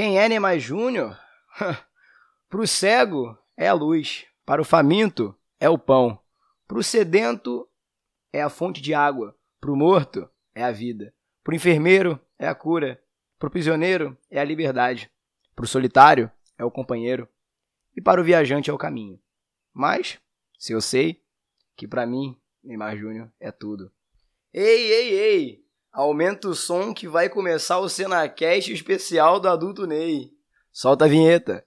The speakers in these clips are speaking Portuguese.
Quem é Neymar Júnior? Para o cego é a luz, para o faminto é o pão, para o sedento é a fonte de água, para o morto é a vida, para o enfermeiro é a cura, para o prisioneiro é a liberdade, para o solitário é o companheiro e para o viajante é o caminho. Mas, se eu sei que para mim Neymar Júnior é tudo. Ei, ei, ei! Aumenta o som que vai começar o Cenacast especial do Adulto Ney. Solta a vinheta.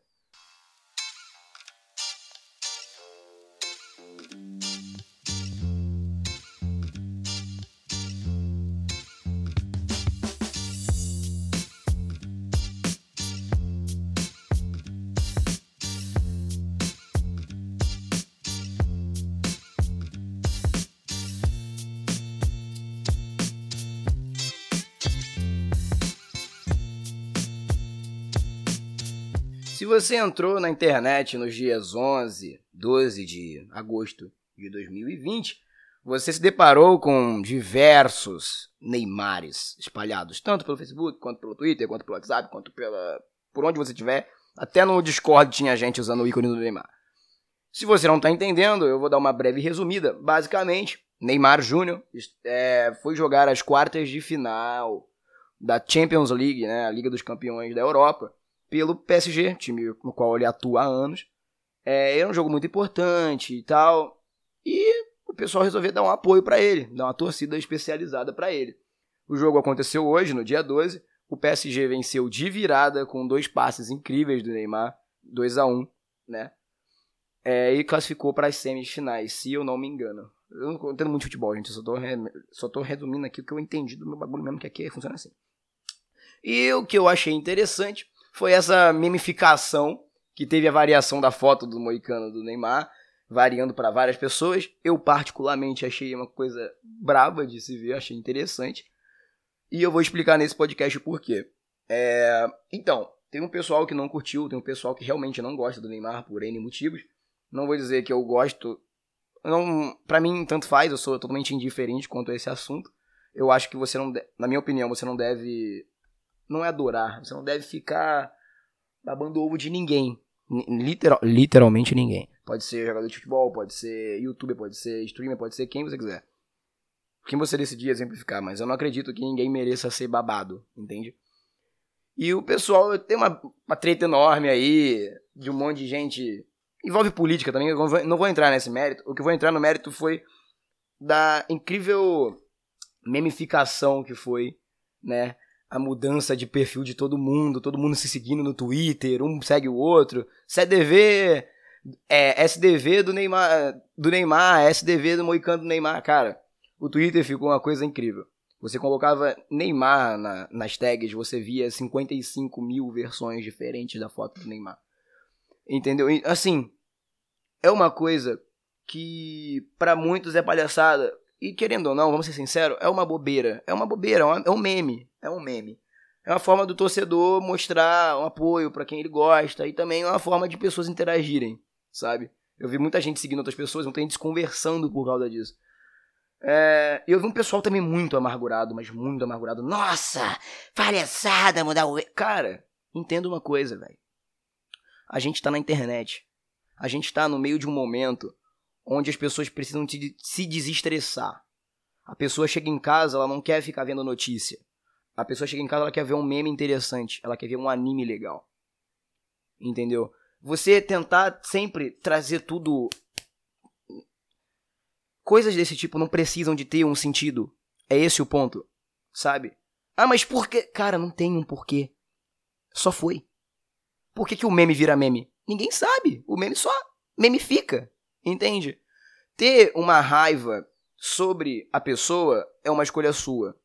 Se você entrou na internet nos dias 11, 12 de agosto de 2020, você se deparou com diversos Neymares espalhados, tanto pelo Facebook, quanto pelo Twitter, quanto pelo WhatsApp, quanto pela por onde você tiver. Até no Discord tinha gente usando o ícone do Neymar. Se você não está entendendo, eu vou dar uma breve resumida. Basicamente, Neymar Júnior é, foi jogar as quartas de final da Champions League, né, a Liga dos Campeões da Europa, pelo PSG, time no qual ele atua há anos. É, era um jogo muito importante e tal. E o pessoal resolveu dar um apoio para ele, dar uma torcida especializada para ele. O jogo aconteceu hoje, no dia 12. O PSG venceu de virada com dois passes incríveis do Neymar, 2 a 1 né? É, e classificou para as semifinais, se eu não me engano. Eu não entendo muito futebol, gente. Eu só tô, só tô resumindo aqui o que eu entendi do meu bagulho mesmo, que aqui funciona assim. E o que eu achei interessante foi essa memificação que teve a variação da foto do Moicano do Neymar, variando para várias pessoas. Eu, particularmente, achei uma coisa braba de se ver, achei interessante. E eu vou explicar nesse podcast o porquê. É... Então, tem um pessoal que não curtiu, tem um pessoal que realmente não gosta do Neymar por N motivos. Não vou dizer que eu gosto. Não, para mim, tanto faz, eu sou totalmente indiferente quanto a esse assunto. Eu acho que você não, na minha opinião, você não deve não é adorar. Você não deve ficar babando ovo de ninguém. Literal, literalmente ninguém. Pode ser jogador de futebol, pode ser youtuber, pode ser streamer, pode ser quem você quiser. Quem você decidir exemplificar, mas eu não acredito que ninguém mereça ser babado, entende? E o pessoal tem uma, uma treta enorme aí, de um monte de gente. Envolve política também, eu não vou entrar nesse mérito. O que eu vou entrar no mérito foi da incrível memificação que foi, né? A mudança de perfil de todo mundo, todo mundo se seguindo no Twitter, um segue o outro. CDV, é, SDV do Neymar, do Neymar, SDV do Moicano do Neymar. Cara, o Twitter ficou uma coisa incrível. Você colocava Neymar na, nas tags, você via 55 mil versões diferentes da foto do Neymar. Entendeu? Assim, é uma coisa que para muitos é palhaçada. E querendo ou não, vamos ser sinceros, é uma bobeira. É uma bobeira, é, é um meme. É um meme. É uma forma do torcedor mostrar um apoio para quem ele gosta e também é uma forma de pessoas interagirem, sabe? Eu vi muita gente seguindo outras pessoas, muita gente se conversando por causa disso. É, eu vi um pessoal também muito amargurado, mas muito amargurado. Nossa, palhaçada mudar o. Cara, entenda uma coisa, velho. A gente tá na internet. A gente tá no meio de um momento onde as pessoas precisam se desestressar. A pessoa chega em casa, ela não quer ficar vendo notícia. A pessoa chega em casa, ela quer ver um meme interessante, ela quer ver um anime legal. Entendeu? Você tentar sempre trazer tudo. Coisas desse tipo não precisam de ter um sentido. É esse o ponto, sabe? Ah, mas por que? Cara, não tem um porquê. Só foi. Por que, que o meme vira meme? Ninguém sabe. O meme só memifica. Entende? Ter uma raiva sobre a pessoa é uma escolha sua.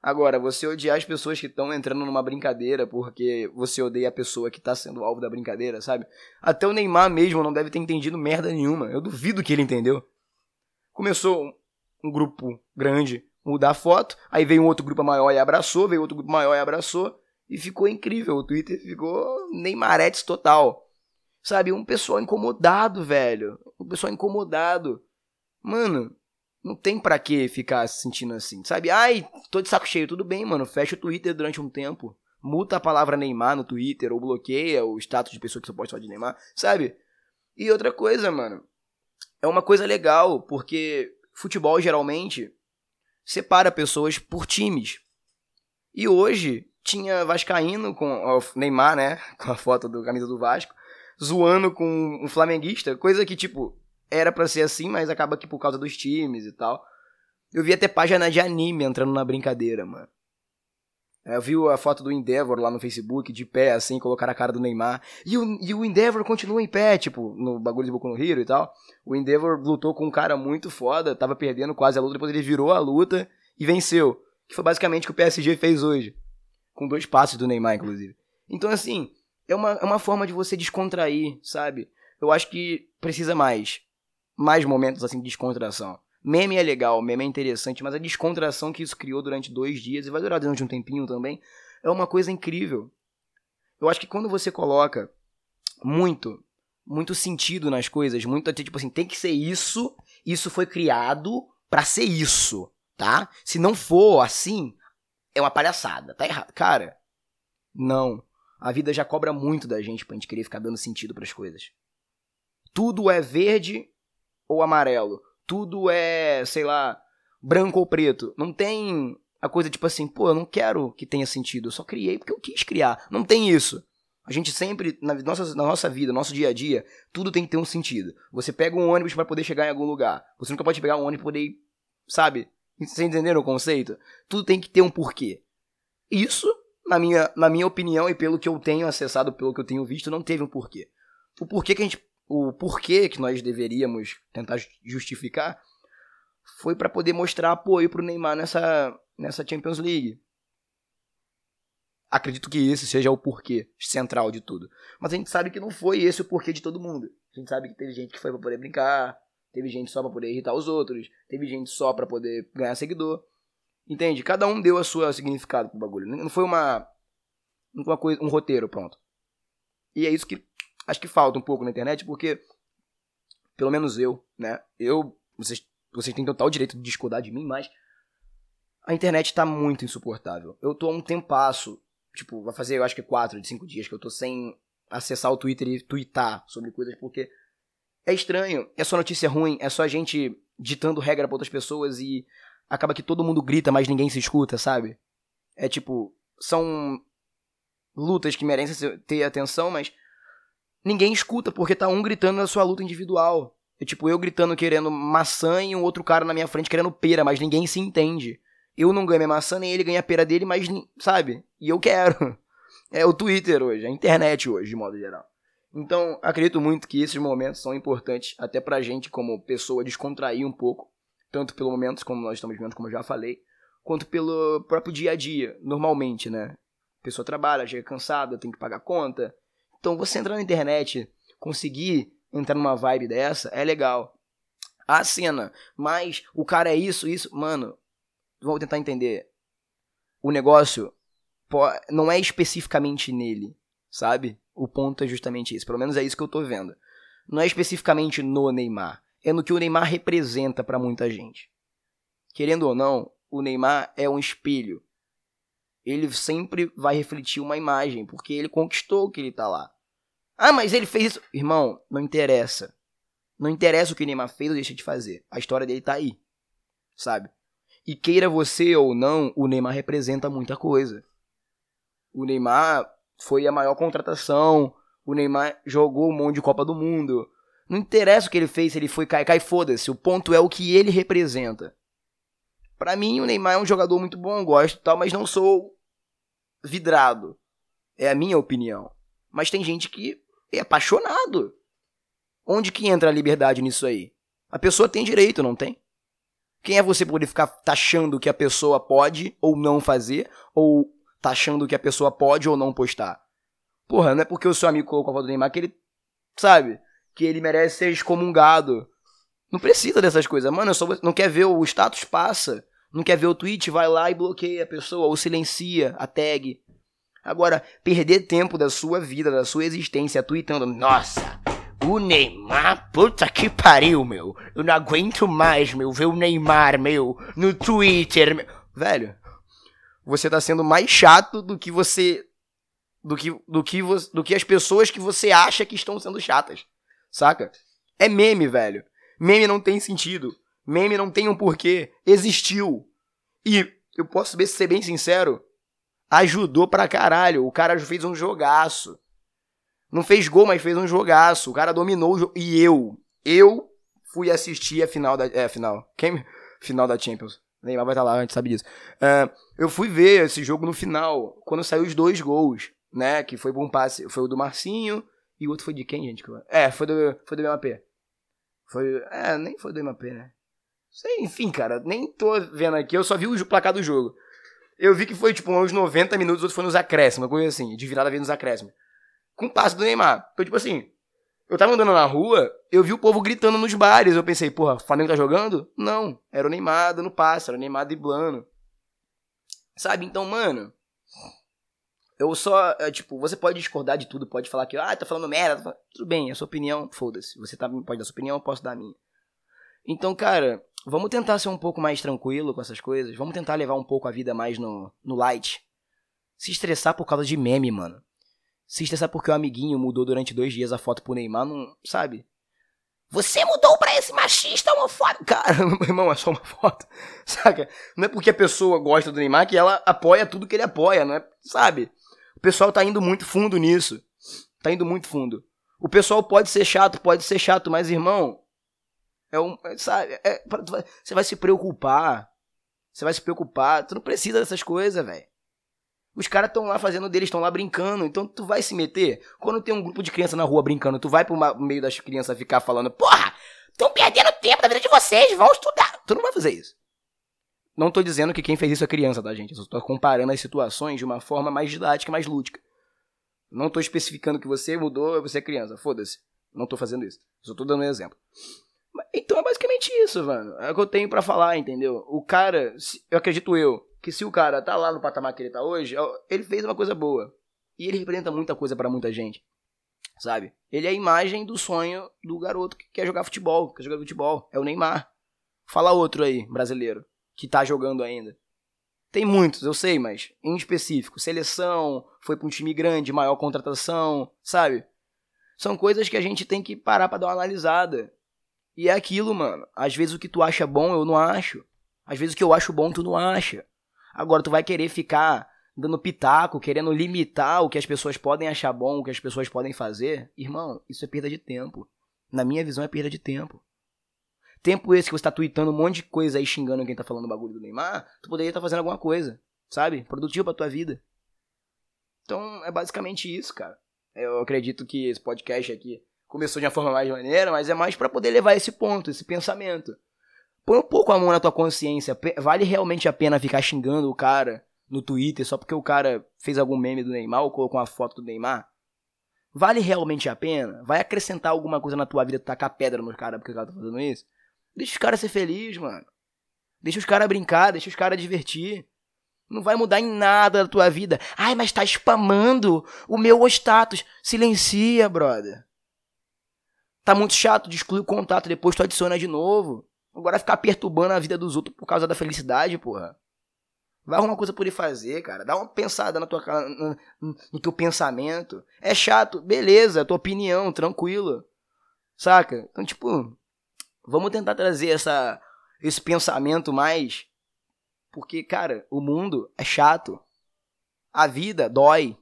Agora, você odiar as pessoas que estão entrando numa brincadeira porque você odeia a pessoa que está sendo alvo da brincadeira, sabe? Até o Neymar mesmo não deve ter entendido merda nenhuma. Eu duvido que ele entendeu. Começou um grupo grande mudar foto, aí veio um outro grupo maior e abraçou, veio outro grupo maior e abraçou, e ficou incrível. O Twitter ficou Neymaretes total. Sabe? Um pessoal incomodado, velho. Um pessoal incomodado. Mano, não tem para que ficar se sentindo assim, sabe? Ai, tô de saco cheio, tudo bem, mano. Fecha o Twitter durante um tempo. Muta a palavra Neymar no Twitter ou bloqueia o status de pessoa que só pode falar de Neymar, sabe? E outra coisa, mano, é uma coisa legal, porque futebol geralmente separa pessoas por times. E hoje tinha Vascaíno com o Neymar, né? Com a foto do camisa do Vasco, zoando com um flamenguista, coisa que, tipo, era para ser assim, mas acaba que por causa dos times e tal. Eu vi até página de anime entrando na brincadeira, mano. É, eu vi a foto do Endeavor lá no Facebook, de pé, assim, colocar a cara do Neymar. E o, e o Endeavor continua em pé, tipo, no bagulho de Boku no Hero e tal. O Endeavor lutou com um cara muito foda, tava perdendo quase a luta, depois ele virou a luta e venceu. Que foi basicamente o que o PSG fez hoje. Com dois passos do Neymar, inclusive. Então, assim, é uma, é uma forma de você descontrair, sabe? Eu acho que precisa mais. Mais momentos, assim, de descontração. Meme é legal, meme é interessante, mas a descontração que isso criou durante dois dias, e vai durar durante um tempinho também, é uma coisa incrível. Eu acho que quando você coloca muito, muito sentido nas coisas, muito tipo assim, tem que ser isso, isso foi criado para ser isso, tá? Se não for assim, é uma palhaçada, tá errado. Cara, não. A vida já cobra muito da gente pra gente querer ficar dando sentido para as coisas. Tudo é verde ou amarelo tudo é, sei lá, branco ou preto. Não tem a coisa tipo assim, pô, eu não quero que tenha sentido, eu só criei porque eu quis criar. Não tem isso. A gente sempre, na nossa, na nossa vida, no nosso dia a dia, tudo tem que ter um sentido. Você pega um ônibus para poder chegar em algum lugar. Você nunca pode pegar um ônibus e poder ir, sabe? Vocês entenderam o conceito? Tudo tem que ter um porquê. Isso, na minha, na minha opinião e pelo que eu tenho acessado, pelo que eu tenho visto, não teve um porquê. O porquê que a gente o porquê que nós deveríamos tentar justificar foi para poder mostrar apoio para o Neymar nessa, nessa Champions League. Acredito que esse seja o porquê central de tudo. Mas a gente sabe que não foi esse o porquê de todo mundo. A gente sabe que teve gente que foi para poder brincar, teve gente só para poder irritar os outros, teve gente só para poder ganhar seguidor. Entende? Cada um deu a sua significado pro bagulho. Não foi uma, uma coisa, um roteiro pronto. E é isso que acho que falta um pouco na internet, porque, pelo menos eu, né? Eu, vocês, vocês têm total direito de discordar de mim, mas a internet tá muito insuportável. Eu tô há um tempasso, tipo, vai fazer, eu acho que quatro de cinco dias que eu tô sem acessar o Twitter e twittar sobre coisas, porque é estranho, é só notícia ruim, é só a gente ditando regra pra outras pessoas e acaba que todo mundo grita, mas ninguém se escuta, sabe? É tipo, são lutas que merecem ter atenção, mas ninguém escuta, porque tá um gritando na sua luta individual. É tipo, eu gritando querendo maçã e um outro cara na minha frente querendo pera, mas ninguém se entende. Eu não ganho minha maçã, nem ele ganha a pera dele, mas, sabe? E eu quero. É o Twitter hoje, a internet hoje, de modo geral. Então, acredito muito que esses momentos são importantes até pra gente, como pessoa, descontrair um pouco. Tanto pelo momento como nós estamos vivendo, como eu já falei, quanto pelo próprio dia a dia, normalmente, né? A pessoa trabalha, chega cansada, tem que pagar conta, então você entrar na internet, conseguir entrar numa vibe dessa, é legal. A cena, mas o cara é isso, isso. Mano, vamos tentar entender. O negócio não é especificamente nele, sabe? O ponto é justamente isso. Pelo menos é isso que eu tô vendo. Não é especificamente no Neymar. É no que o Neymar representa para muita gente. Querendo ou não, o Neymar é um espelho ele sempre vai refletir uma imagem, porque ele conquistou o que ele tá lá. Ah, mas ele fez isso. Irmão, não interessa. Não interessa o que Neymar fez ou deixa de fazer. A história dele tá aí. Sabe? E queira você ou não, o Neymar representa muita coisa. O Neymar foi a maior contratação. O Neymar jogou um monte de Copa do Mundo. Não interessa o que ele fez, se ele foi cai, cai, foda-se. O ponto é o que ele representa. Para mim, o Neymar é um jogador muito bom, gosto e tal, mas não sou vidrado. É a minha opinião. Mas tem gente que é apaixonado. Onde que entra a liberdade nisso aí? A pessoa tem direito, não tem? Quem é você poder ficar taxando que a pessoa pode ou não fazer, ou taxando que a pessoa pode ou não postar? Porra, não é porque o seu amigo colocou a foto do Neymar que ele, sabe, que ele merece ser excomungado. Não precisa dessas coisas. Mano, só não quer ver o status, passa. Não quer ver o tweet, vai lá e bloqueia a pessoa, ou silencia a tag. Agora, perder tempo da sua vida, da sua existência, tweetando, nossa, o Neymar, puta que pariu, meu. Eu não aguento mais, meu, ver o Neymar, meu, no Twitter, meu. Velho, você tá sendo mais chato do que você do que, do que, do que as pessoas que você acha que estão sendo chatas. Saca? É meme, velho. Meme não tem sentido. Meme não tem um porquê. Existiu. E eu posso ser bem sincero, ajudou pra caralho. O cara fez um jogaço. Não fez gol, mas fez um jogaço. O cara dominou o jogo. E eu, eu fui assistir a final da. É, a final. Quem? Final da Champions. Neymar vai estar lá, a gente sabe disso. Uh, eu fui ver esse jogo no final, quando saiu os dois gols, né? Que foi um passe. Foi o do Marcinho e o outro foi de quem, gente? É, foi do, foi do MAP. Foi. É, nem foi do MAP, né? Sei, enfim, cara, nem tô vendo aqui, eu só vi o placar do jogo. Eu vi que foi tipo uns 90 minutos, outro foi nos acréscimos, uma coisa assim, de virada veio nos acréscimos. Com passe do Neymar. Então, tipo assim, eu tava andando na rua, eu vi o povo gritando nos bares. Eu pensei, porra, o Flamengo tá jogando? Não, era o Neymar dando passe, era o Neymar driblando. Sabe? Então, mano, eu só, é, tipo, você pode discordar de tudo, pode falar que, ah, tá falando merda. Tudo bem, é sua opinião, foda-se. Você tá, pode dar sua opinião, eu posso dar a minha. Então, cara, vamos tentar ser um pouco mais tranquilo com essas coisas. Vamos tentar levar um pouco a vida mais no, no light. Se estressar por causa de meme, mano. Se estressar porque o amiguinho mudou durante dois dias a foto pro Neymar, não. Sabe? Você mudou pra esse machista homofóbico. Cara, meu irmão, é só uma foto. Saca? Não é porque a pessoa gosta do Neymar que ela apoia tudo que ele apoia, não é? Sabe? O pessoal tá indo muito fundo nisso. Tá indo muito fundo. O pessoal pode ser chato, pode ser chato, mas irmão, é um, é, sabe, é, você vai se preocupar. Você vai se preocupar. Tu não precisa dessas coisas, velho. Os caras estão lá fazendo deles, estão lá brincando. Então tu vai se meter. Quando tem um grupo de criança na rua brincando, tu vai pro meio das crianças ficar falando: Porra, estão perdendo tempo da vida de vocês, vão estudar. Tu não vai fazer isso. Não tô dizendo que quem fez isso é criança, tá, gente? Eu só tô comparando as situações de uma forma mais didática, mais lúdica. Não tô especificando que você mudou, você é criança. Foda-se. Não tô fazendo isso. Só tô dando um exemplo. Então é basicamente isso, mano. É o que eu tenho para falar, entendeu? O cara, eu acredito eu, que se o cara tá lá no patamar que ele tá hoje, ele fez uma coisa boa. E ele representa muita coisa para muita gente. Sabe? Ele é a imagem do sonho do garoto que quer jogar futebol, quer jogar futebol. É o Neymar. Fala outro aí, brasileiro, que tá jogando ainda. Tem muitos, eu sei, mas em específico, seleção, foi para um time grande, maior contratação, sabe? São coisas que a gente tem que parar para dar uma analisada e é aquilo, mano. Às vezes o que tu acha bom, eu não acho. Às vezes o que eu acho bom, tu não acha. Agora, tu vai querer ficar dando pitaco, querendo limitar o que as pessoas podem achar bom, o que as pessoas podem fazer. Irmão, isso é perda de tempo. Na minha visão, é perda de tempo. Tempo esse que você tá tweetando um monte de coisa aí xingando quem tá falando o bagulho do Neymar, tu poderia estar tá fazendo alguma coisa, sabe? Produtivo pra tua vida. Então, é basicamente isso, cara. Eu acredito que esse podcast aqui começou de uma forma mais maneira, mas é mais para poder levar esse ponto, esse pensamento. Põe um pouco a mão na tua consciência. Vale realmente a pena ficar xingando o cara no Twitter só porque o cara fez algum meme do Neymar ou colocou uma foto do Neymar? Vale realmente a pena? Vai acrescentar alguma coisa na tua vida tacar pedra nos caras porque o cara tá fazendo isso? Deixa os caras ser felizes, mano. Deixa os caras brincar, deixa os caras divertir. Não vai mudar em nada da tua vida. Ai, mas tá spamando o meu status. Silencia, brother. Tá muito chato de excluir o contato, depois tu adiciona de novo. Agora ficar perturbando a vida dos outros por causa da felicidade, porra. Vai arrumar coisa por ir fazer, cara. Dá uma pensada na tua, no, no teu pensamento. É chato, beleza, tua opinião, tranquilo. Saca? Então, tipo, vamos tentar trazer essa, esse pensamento mais. Porque, cara, o mundo é chato. A vida dói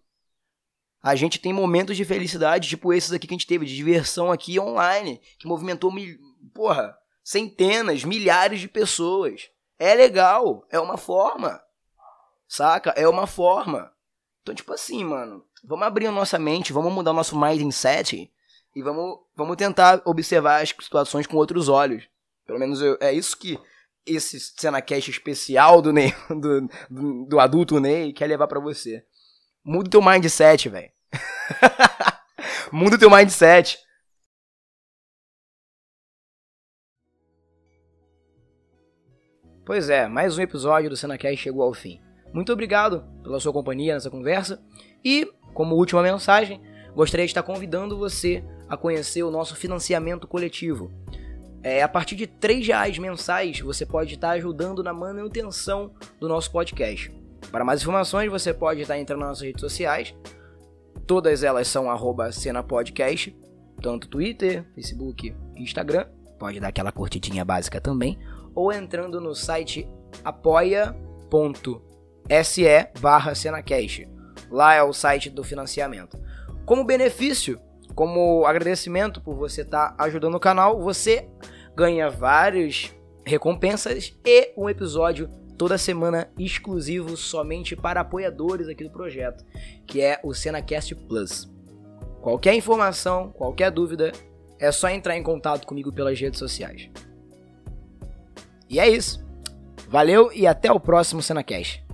a gente tem momentos de felicidade, tipo esses aqui que a gente teve, de diversão aqui online, que movimentou, mil... porra, centenas, milhares de pessoas. É legal, é uma forma. Saca? É uma forma. Então, tipo assim, mano, vamos abrir a nossa mente, vamos mudar o nosso mindset e vamos, vamos tentar observar as situações com outros olhos. Pelo menos eu, é isso que esse CenaCast especial do, Ney, do, do, do adulto Ney quer levar para você. Muda o teu mindset, velho. Muda o teu mindset. Pois é, mais um episódio do Senacast chegou ao fim. Muito obrigado pela sua companhia nessa conversa e, como última mensagem, gostaria de estar convidando você a conhecer o nosso financiamento coletivo. É, a partir de R$ reais mensais você pode estar ajudando na manutenção do nosso podcast. Para mais informações, você pode estar entrando nas nossas redes sociais Todas elas são arroba Cena Podcast, tanto Twitter, Facebook Instagram. Pode dar aquela curtidinha básica também. Ou entrando no site apoia.se barra Cenacast. Lá é o site do financiamento. Como benefício, como agradecimento por você estar tá ajudando o canal, você ganha várias recompensas e um episódio toda semana exclusivo somente para apoiadores aqui do projeto, que é o Cenacast Plus. Qualquer informação, qualquer dúvida, é só entrar em contato comigo pelas redes sociais. E é isso. Valeu e até o próximo Cenacast.